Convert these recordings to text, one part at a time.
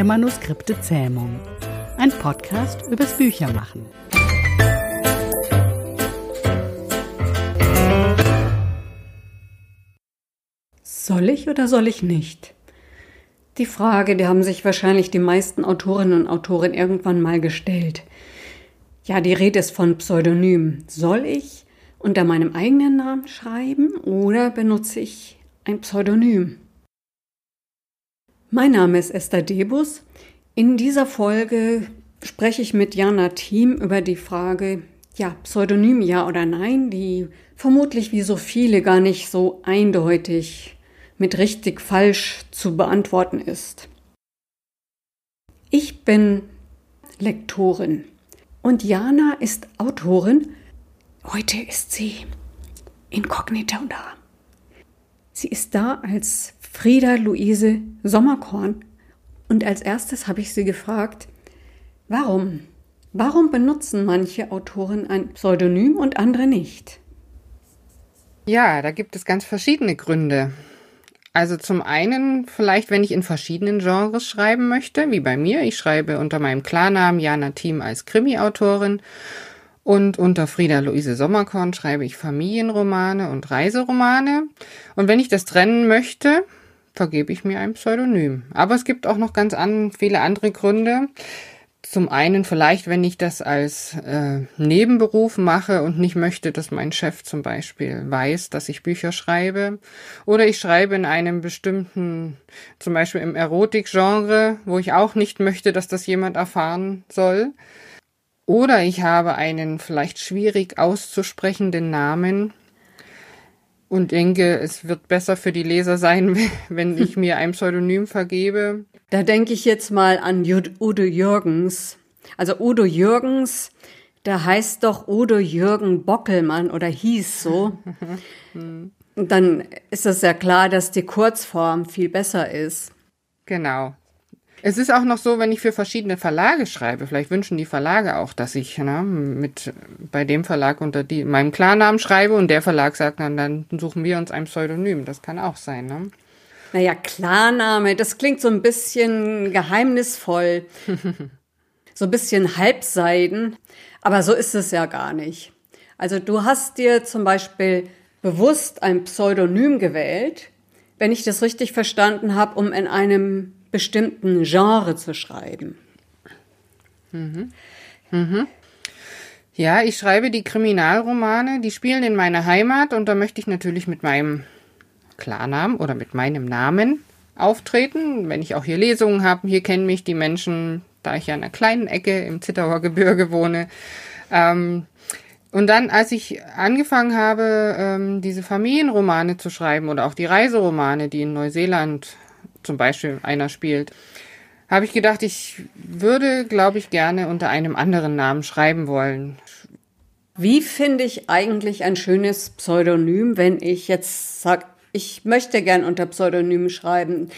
der Manuskripte Zähmung. Ein Podcast übers Büchermachen. Soll ich oder soll ich nicht? Die Frage, die haben sich wahrscheinlich die meisten Autorinnen und Autoren irgendwann mal gestellt. Ja, die Rede ist von Pseudonym. Soll ich unter meinem eigenen Namen schreiben oder benutze ich ein Pseudonym? Mein Name ist Esther Debus. In dieser Folge spreche ich mit Jana Thiem über die Frage, ja, Pseudonym ja oder nein, die vermutlich wie so viele gar nicht so eindeutig mit richtig falsch zu beantworten ist. Ich bin Lektorin und Jana ist Autorin. Heute ist sie inkognito da. Sie ist da als Frieda Luise Sommerkorn. Und als erstes habe ich sie gefragt, warum? Warum benutzen manche Autoren ein Pseudonym und andere nicht? Ja, da gibt es ganz verschiedene Gründe. Also zum einen vielleicht, wenn ich in verschiedenen Genres schreiben möchte, wie bei mir. Ich schreibe unter meinem Klarnamen Jana Thiem als Krimi-Autorin und unter Frieda Luise Sommerkorn schreibe ich Familienromane und Reiseromane. Und wenn ich das trennen möchte, vergebe ich mir ein Pseudonym. Aber es gibt auch noch ganz an, viele andere Gründe. Zum einen vielleicht, wenn ich das als äh, Nebenberuf mache und nicht möchte, dass mein Chef zum Beispiel weiß, dass ich Bücher schreibe. Oder ich schreibe in einem bestimmten, zum Beispiel im Erotikgenre, wo ich auch nicht möchte, dass das jemand erfahren soll. Oder ich habe einen vielleicht schwierig auszusprechenden Namen, und denke, es wird besser für die Leser sein, wenn ich mir ein Pseudonym vergebe. Da denke ich jetzt mal an Udo Jürgens. Also Udo Jürgens, da heißt doch Udo Jürgen Bockelmann oder hieß so. Dann ist es ja klar, dass die Kurzform viel besser ist. Genau. Es ist auch noch so, wenn ich für verschiedene Verlage schreibe, vielleicht wünschen die Verlage auch, dass ich ne, mit bei dem Verlag unter die, meinem Klarnamen schreibe und der Verlag sagt dann, dann suchen wir uns ein Pseudonym. Das kann auch sein. Ne? Naja, Klarname, das klingt so ein bisschen geheimnisvoll, so ein bisschen halbseiden, aber so ist es ja gar nicht. Also du hast dir zum Beispiel bewusst ein Pseudonym gewählt, wenn ich das richtig verstanden habe, um in einem bestimmten Genre zu schreiben. Mhm. Mhm. Ja, ich schreibe die Kriminalromane, die spielen in meiner Heimat und da möchte ich natürlich mit meinem Klarnamen oder mit meinem Namen auftreten. Wenn ich auch hier Lesungen habe, hier kennen mich die Menschen, da ich ja in einer kleinen Ecke im Zittauer Gebirge wohne. Ähm, und dann, als ich angefangen habe, ähm, diese Familienromane zu schreiben oder auch die Reiseromane, die in Neuseeland zum Beispiel einer spielt, habe ich gedacht, ich würde, glaube ich, gerne unter einem anderen Namen schreiben wollen. Wie finde ich eigentlich ein schönes Pseudonym, wenn ich jetzt sage, ich möchte gern unter Pseudonym schreiben?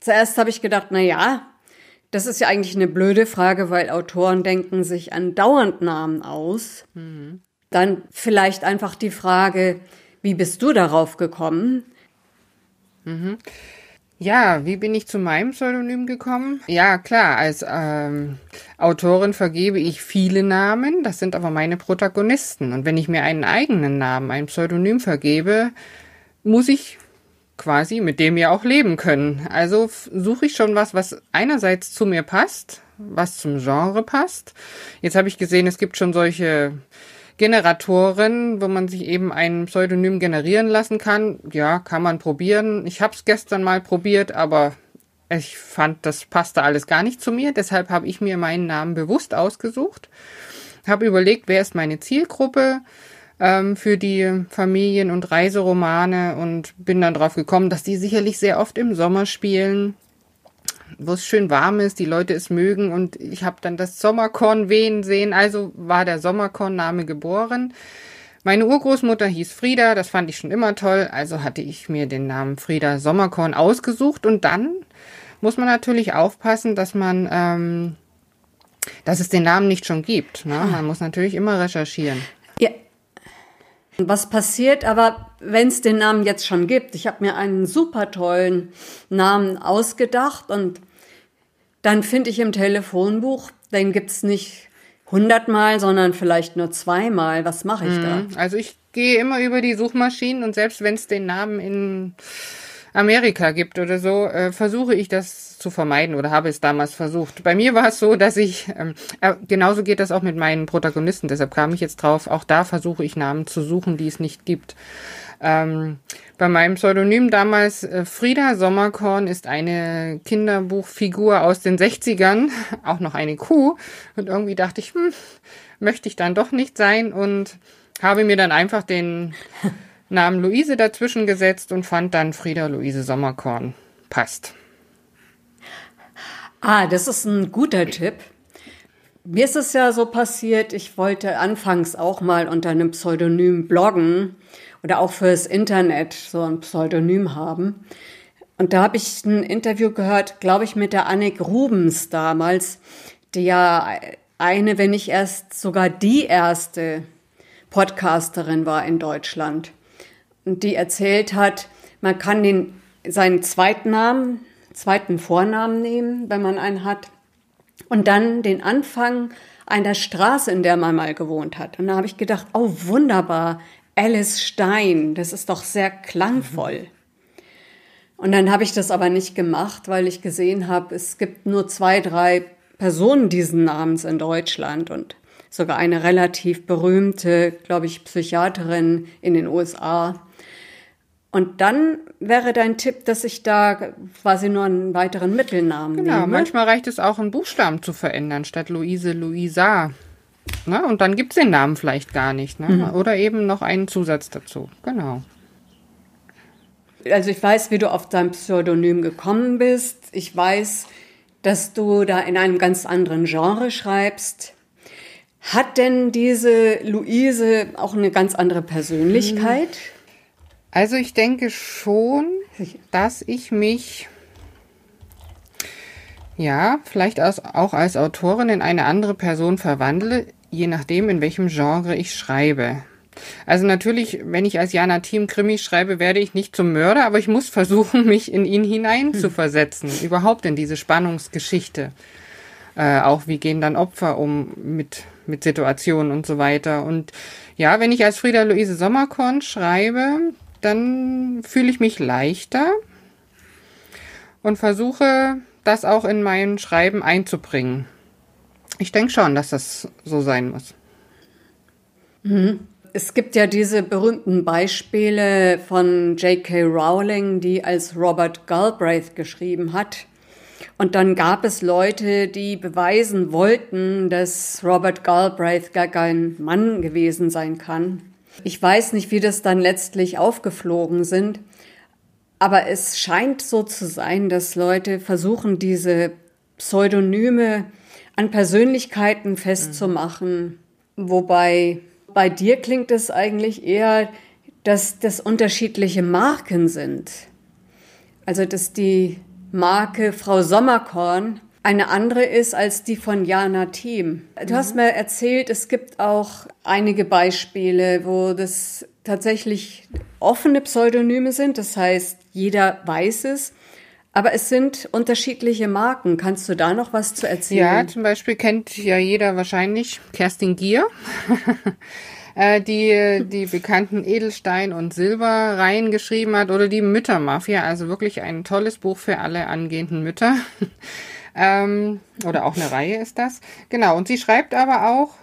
Zuerst habe ich gedacht, na ja, das ist ja eigentlich eine blöde Frage, weil Autoren denken sich an dauernd Namen aus. Mhm. Dann vielleicht einfach die Frage, wie bist du darauf gekommen? Mhm. Ja, wie bin ich zu meinem Pseudonym gekommen? Ja, klar, als ähm, Autorin vergebe ich viele Namen, das sind aber meine Protagonisten. Und wenn ich mir einen eigenen Namen, ein Pseudonym vergebe, muss ich quasi mit dem ja auch leben können. Also suche ich schon was, was einerseits zu mir passt, was zum Genre passt. Jetzt habe ich gesehen, es gibt schon solche Generatoren, wo man sich eben ein Pseudonym generieren lassen kann. Ja, kann man probieren. Ich habe es gestern mal probiert, aber ich fand, das passte alles gar nicht zu mir. Deshalb habe ich mir meinen Namen bewusst ausgesucht. Habe überlegt, wer ist meine Zielgruppe ähm, für die Familien- und Reiseromane und bin dann drauf gekommen, dass die sicherlich sehr oft im Sommer spielen wo es schön warm ist, die Leute es mögen und ich habe dann das Sommerkorn wehen sehen, also war der Sommerkorn-Name geboren. Meine Urgroßmutter hieß Frieda, das fand ich schon immer toll, also hatte ich mir den Namen Frieda Sommerkorn ausgesucht und dann muss man natürlich aufpassen, dass man, ähm, dass es den Namen nicht schon gibt. Ne? Man muss natürlich immer recherchieren. Ja. Was passiert aber, wenn es den Namen jetzt schon gibt? Ich habe mir einen super tollen Namen ausgedacht und dann finde ich im Telefonbuch, den gibt's nicht hundertmal, sondern vielleicht nur zweimal. Was mache ich da? Also ich gehe immer über die Suchmaschinen und selbst wenn es den Namen in Amerika gibt oder so, äh, versuche ich das zu vermeiden oder habe es damals versucht. Bei mir war es so, dass ich, ähm, äh, genauso geht das auch mit meinen Protagonisten, deshalb kam ich jetzt drauf, auch da versuche ich Namen zu suchen, die es nicht gibt. Ähm, bei meinem Pseudonym damals äh, Frieda Sommerkorn ist eine Kinderbuchfigur aus den 60ern, auch noch eine Kuh. Und irgendwie dachte ich, hm, möchte ich dann doch nicht sein und habe mir dann einfach den Namen Luise dazwischen gesetzt und fand dann Frieda Luise Sommerkorn. Passt. Ah, das ist ein guter Tipp. Mir ist es ja so passiert, ich wollte anfangs auch mal unter einem Pseudonym bloggen oder auch fürs Internet so ein Pseudonym haben. Und da habe ich ein Interview gehört, glaube ich, mit der Annik Rubens damals, die ja eine, wenn nicht erst sogar die erste Podcasterin war in Deutschland. Und die erzählt hat, man kann den, seinen zweiten Namen, zweiten Vornamen nehmen, wenn man einen hat, und dann den Anfang einer Straße, in der man mal gewohnt hat. Und da habe ich gedacht, oh wunderbar, Alice Stein, das ist doch sehr klangvoll. Und dann habe ich das aber nicht gemacht, weil ich gesehen habe, es gibt nur zwei, drei Personen diesen Namens in Deutschland und sogar eine relativ berühmte, glaube ich, Psychiaterin in den USA. Und dann wäre dein Tipp, dass ich da quasi nur einen weiteren Mittelnamen genau, nehme. Genau, manchmal reicht es auch, einen Buchstaben zu verändern, statt Luise, Luisa. Ne? Und dann gibt es den Namen vielleicht gar nicht. Ne? Mhm. Oder eben noch einen Zusatz dazu. Genau. Also ich weiß, wie du auf dein Pseudonym gekommen bist. Ich weiß, dass du da in einem ganz anderen Genre schreibst. Hat denn diese Luise auch eine ganz andere Persönlichkeit? Mhm. Also ich denke schon, dass ich mich ja vielleicht als, auch als Autorin in eine andere Person verwandle, je nachdem, in welchem Genre ich schreibe. Also natürlich, wenn ich als Jana Team Krimi schreibe, werde ich nicht zum Mörder, aber ich muss versuchen, mich in ihn hinein zu hm. überhaupt in diese Spannungsgeschichte. Äh, auch wie gehen dann Opfer um mit, mit Situationen und so weiter. Und ja, wenn ich als Frieda Luise Sommerkorn schreibe, dann fühle ich mich leichter und versuche das auch in mein Schreiben einzubringen. Ich denke schon, dass das so sein muss. Mhm. Es gibt ja diese berühmten Beispiele von J.K. Rowling, die als Robert Galbraith geschrieben hat. Und dann gab es Leute, die beweisen wollten, dass Robert Galbraith gar kein Mann gewesen sein kann. Ich weiß nicht, wie das dann letztlich aufgeflogen sind, aber es scheint so zu sein, dass Leute versuchen, diese Pseudonyme an Persönlichkeiten festzumachen, mhm. wobei bei dir klingt es eigentlich eher, dass das unterschiedliche Marken sind. Also, dass die Marke Frau Sommerkorn eine andere ist als die von Jana Team. Du mhm. hast mir erzählt, es gibt auch einige Beispiele, wo das tatsächlich offene Pseudonyme sind. Das heißt, jeder weiß es. Aber es sind unterschiedliche Marken. Kannst du da noch was zu erzählen? Ja, zum Beispiel kennt ja jeder wahrscheinlich Kerstin Gier. Äh, die die bekannten Edelstein- und Silberreihen geschrieben hat oder die Müttermafia, also wirklich ein tolles Buch für alle angehenden Mütter. Ähm, oder auch eine Reihe ist das. Genau, und sie schreibt aber auch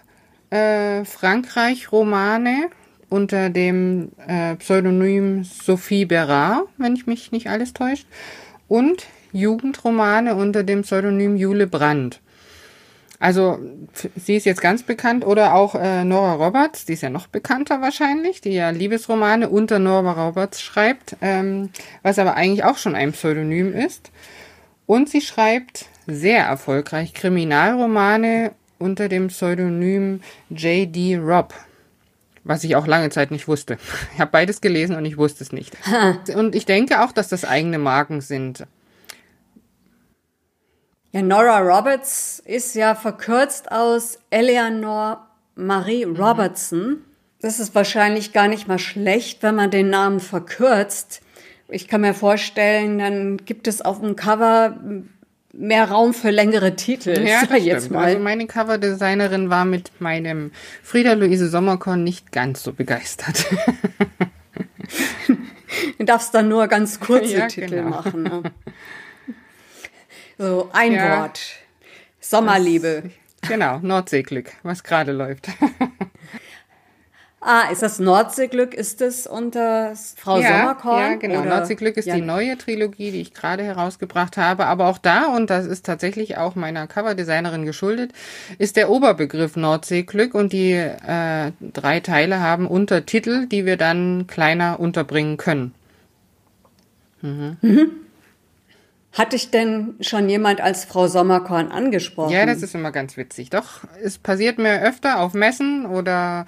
äh, Frankreich-Romane unter dem äh, Pseudonym Sophie Berard, wenn ich mich nicht alles täuscht, und Jugendromane unter dem Pseudonym Jule Brandt. Also sie ist jetzt ganz bekannt oder auch äh, Nora Roberts, die ist ja noch bekannter wahrscheinlich, die ja Liebesromane unter Nora Roberts schreibt, ähm, was aber eigentlich auch schon ein Pseudonym ist. Und sie schreibt sehr erfolgreich Kriminalromane unter dem Pseudonym J.D. Robb. Was ich auch lange Zeit nicht wusste. Ich habe beides gelesen und ich wusste es nicht. und ich denke auch, dass das eigene Marken sind. Ja, Nora Roberts ist ja verkürzt aus Eleanor Marie mhm. Robertson. Das ist wahrscheinlich gar nicht mal schlecht, wenn man den Namen verkürzt. Ich kann mir vorstellen, dann gibt es auf dem Cover mehr Raum für längere Titel. Ja, sag das jetzt mal. Also meine Coverdesignerin war mit meinem Frieda-Luise Sommerkorn nicht ganz so begeistert. Du darfst dann nur ganz kurze Ja, Titel genau. machen. Ne? So ein Ja. Wort. Sommerliebe. genau, Nordseeglück, was gerade läuft. Ah, ist das Nordseeglück? Ist es unter Frau ja, Sommerkorn? Ja, genau. oder- Nordseeglück ist Ja, die neue Trilogie, die ich gerade herausgebracht habe. Aber auch da, und das ist tatsächlich auch meiner Coverdesignerin geschuldet, ist der Oberbegriff Nordseeglück und die äh, drei Teile haben Untertitel, die wir dann kleiner unterbringen können. Hat dich denn schon jemand als Frau Sommerkorn angesprochen? Ja, das ist immer ganz witzig. Doch, es passiert mir öfter auf Messen oder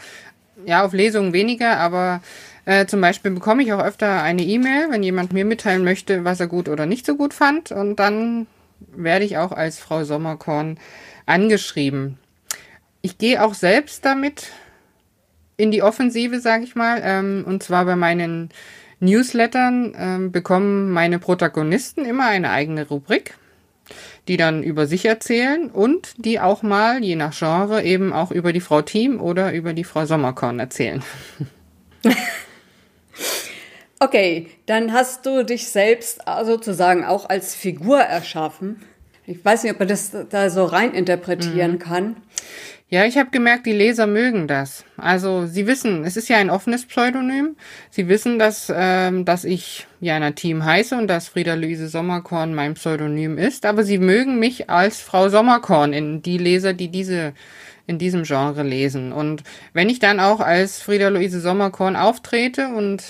ja, auf Lesungen weniger, aber äh, zum Beispiel bekomme ich auch öfter eine E-Mail, wenn jemand mir mitteilen möchte, was er gut oder nicht so gut fand. Und dann werde ich auch als Frau Sommerkorn angeschrieben. Ich gehe auch selbst damit in die Offensive, sage ich mal. Ähm, und zwar bei meinen Newslettern ähm, bekommen meine Protagonisten immer eine eigene Rubrik, die dann über sich erzählen und die auch mal, je nach Genre, eben auch über die Frau Team oder über die Frau Sommerkorn erzählen. Okay, dann hast du dich selbst sozusagen auch als Figur erschaffen. Ich weiß nicht, ob man das da so rein interpretieren Mhm. kann. Ja, ich habe gemerkt, die Leser mögen das. Also sie wissen, es ist ja ein offenes Pseudonym. Sie wissen, dass, ähm, dass ich Jana Team heiße und dass Frieda-Luise Sommerkorn mein Pseudonym ist. Aber sie mögen mich als Frau Sommerkorn in die Leser, die diese in diesem Genre lesen. Und wenn ich dann auch als Frieda-Luise Sommerkorn auftrete und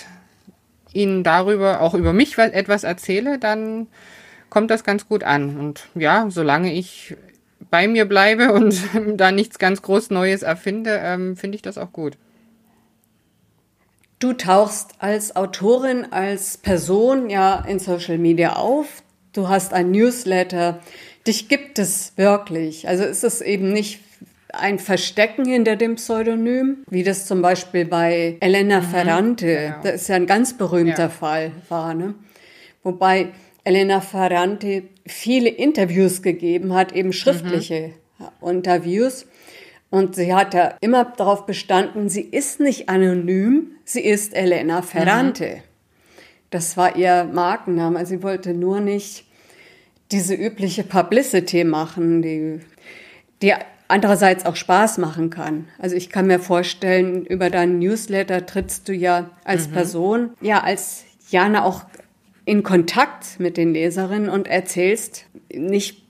ihnen darüber, auch über mich was- etwas erzähle, dann kommt das ganz gut an. Und ja, solange ich bei mir bleibe und da nichts ganz groß Neues erfinde, ähm, finde ich das auch gut. Du tauchst als Autorin, als Person ja in Social Media auf. Du hast ein Newsletter. Dich gibt es wirklich. Also ist es eben nicht ein Verstecken hinter dem Pseudonym, wie das zum Beispiel bei Elena Ferrante, genau. das ist ja ein ganz berühmter Ja. Fall war, ne? Wobei Elena Ferrante viele Interviews gegeben hat, eben schriftliche Interviews. Und sie hat ja immer darauf bestanden, sie ist nicht anonym, sie ist Elena Ferrante. Das war ihr Markenname. Sie wollte nur nicht diese übliche Publicity machen, die, die andererseits auch Spaß machen kann. Also ich kann mir vorstellen, über deinen Newsletter trittst du ja als Person, ja als Jana auch in Kontakt mit den Leserinnen und erzählst nicht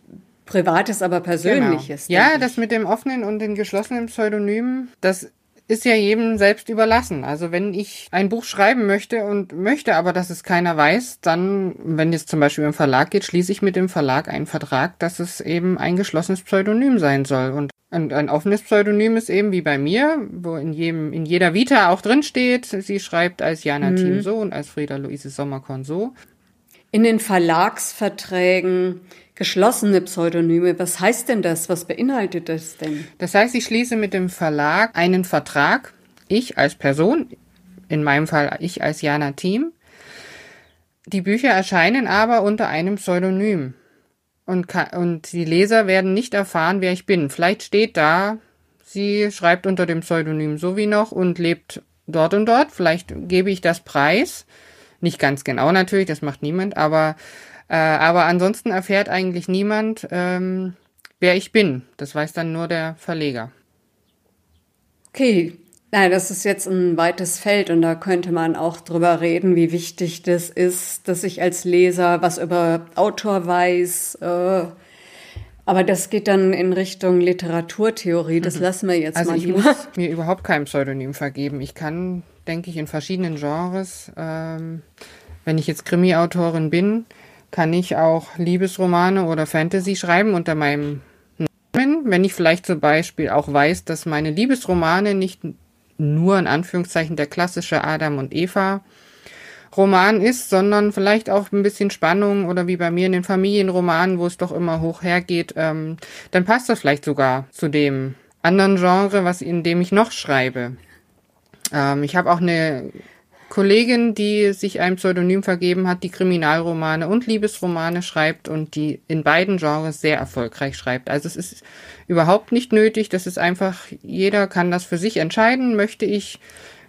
Privates, aber Persönliches. Genau. Ja, das mit dem offenen und den geschlossenen Pseudonym, das ist ja jedem selbst überlassen. Also wenn ich ein Buch schreiben möchte und möchte aber, dass es keiner weiß, dann, wenn es zum Beispiel im Verlag geht, schließe ich mit dem Verlag einen Vertrag, dass es eben ein geschlossenes Pseudonym sein soll. Und ein, ein offenes Pseudonym ist eben wie bei mir, wo in jedem, in jeder Vita auch drin steht, sie schreibt als Jana Team so und als Frieda Luise Sommerkorn so. In den Verlagsverträgen geschlossene Pseudonyme, was heißt denn das? Was beinhaltet das denn? Das heißt, ich schließe mit dem Verlag einen Vertrag, ich als Person, in meinem Fall ich als Jana Team. Die Bücher erscheinen aber unter einem Pseudonym. Und, und die Leser werden nicht erfahren, wer ich bin. Vielleicht steht da, sie schreibt unter dem Pseudonym so wie noch und lebt dort und dort. Vielleicht gebe ich das preis. Nicht ganz genau natürlich, das macht niemand, aber, äh, aber ansonsten erfährt eigentlich niemand, ähm, wer ich bin. Das weiß dann nur der Verleger. Okay, Nein, das ist jetzt ein weites Feld und da könnte man auch drüber reden, wie wichtig das ist, dass ich als Leser was über Autor weiß. Äh, aber das geht dann in Richtung Literaturtheorie. Das lassen wir jetzt Also mal ich lieber. muss mir überhaupt kein Pseudonym vergeben. Ich kann, denke ich, in verschiedenen Genres, ähm, wenn ich jetzt Krimi-Autorin bin, kann ich auch Liebesromane oder Fantasy schreiben unter meinem Namen. Wenn ich vielleicht zum Beispiel auch weiß, dass meine Liebesromane nicht nur in Anführungszeichen der klassische Adam und Eva Roman ist, sondern vielleicht auch ein bisschen Spannung oder wie bei mir in den Familienromanen, wo es doch immer hoch hergeht, ähm, dann passt das vielleicht sogar zu dem anderen Genre, was in dem ich noch schreibe. Ähm, ich habe auch eine Kollegin, die sich ein Pseudonym vergeben hat, die Kriminalromane und Liebesromane schreibt und die in beiden Genres sehr erfolgreich schreibt. Also es ist überhaupt nicht nötig, das ist einfach, jeder kann das für sich entscheiden, möchte ich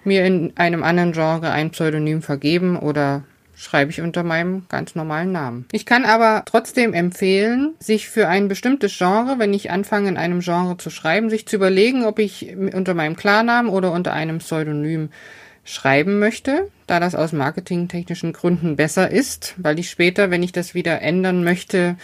mir in einem anderen Genre ein Pseudonym vergeben oder schreibe ich unter meinem ganz normalen Namen. Ich kann aber trotzdem empfehlen, sich für ein bestimmtes Genre, wenn ich anfange in einem Genre zu schreiben, sich zu überlegen, ob ich unter meinem Klarnamen oder unter einem Pseudonym schreiben möchte, da das aus marketingtechnischen Gründen besser ist, weil ich später, wenn ich das wieder ändern möchte,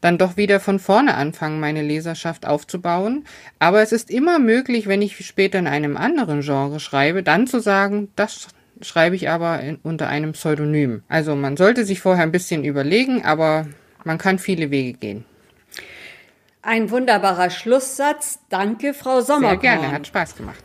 dann doch wieder von vorne anfangen, meine Leserschaft aufzubauen. Aber es ist immer möglich, wenn ich später in einem anderen Genre schreibe, dann zu sagen, das schreibe ich aber in, unter einem Pseudonym. Also man sollte sich vorher ein bisschen überlegen, aber man kann viele Wege gehen. Ein wunderbarer Schlusssatz. Danke, Frau Sommerkorn. Sehr gerne, hat Spaß gemacht.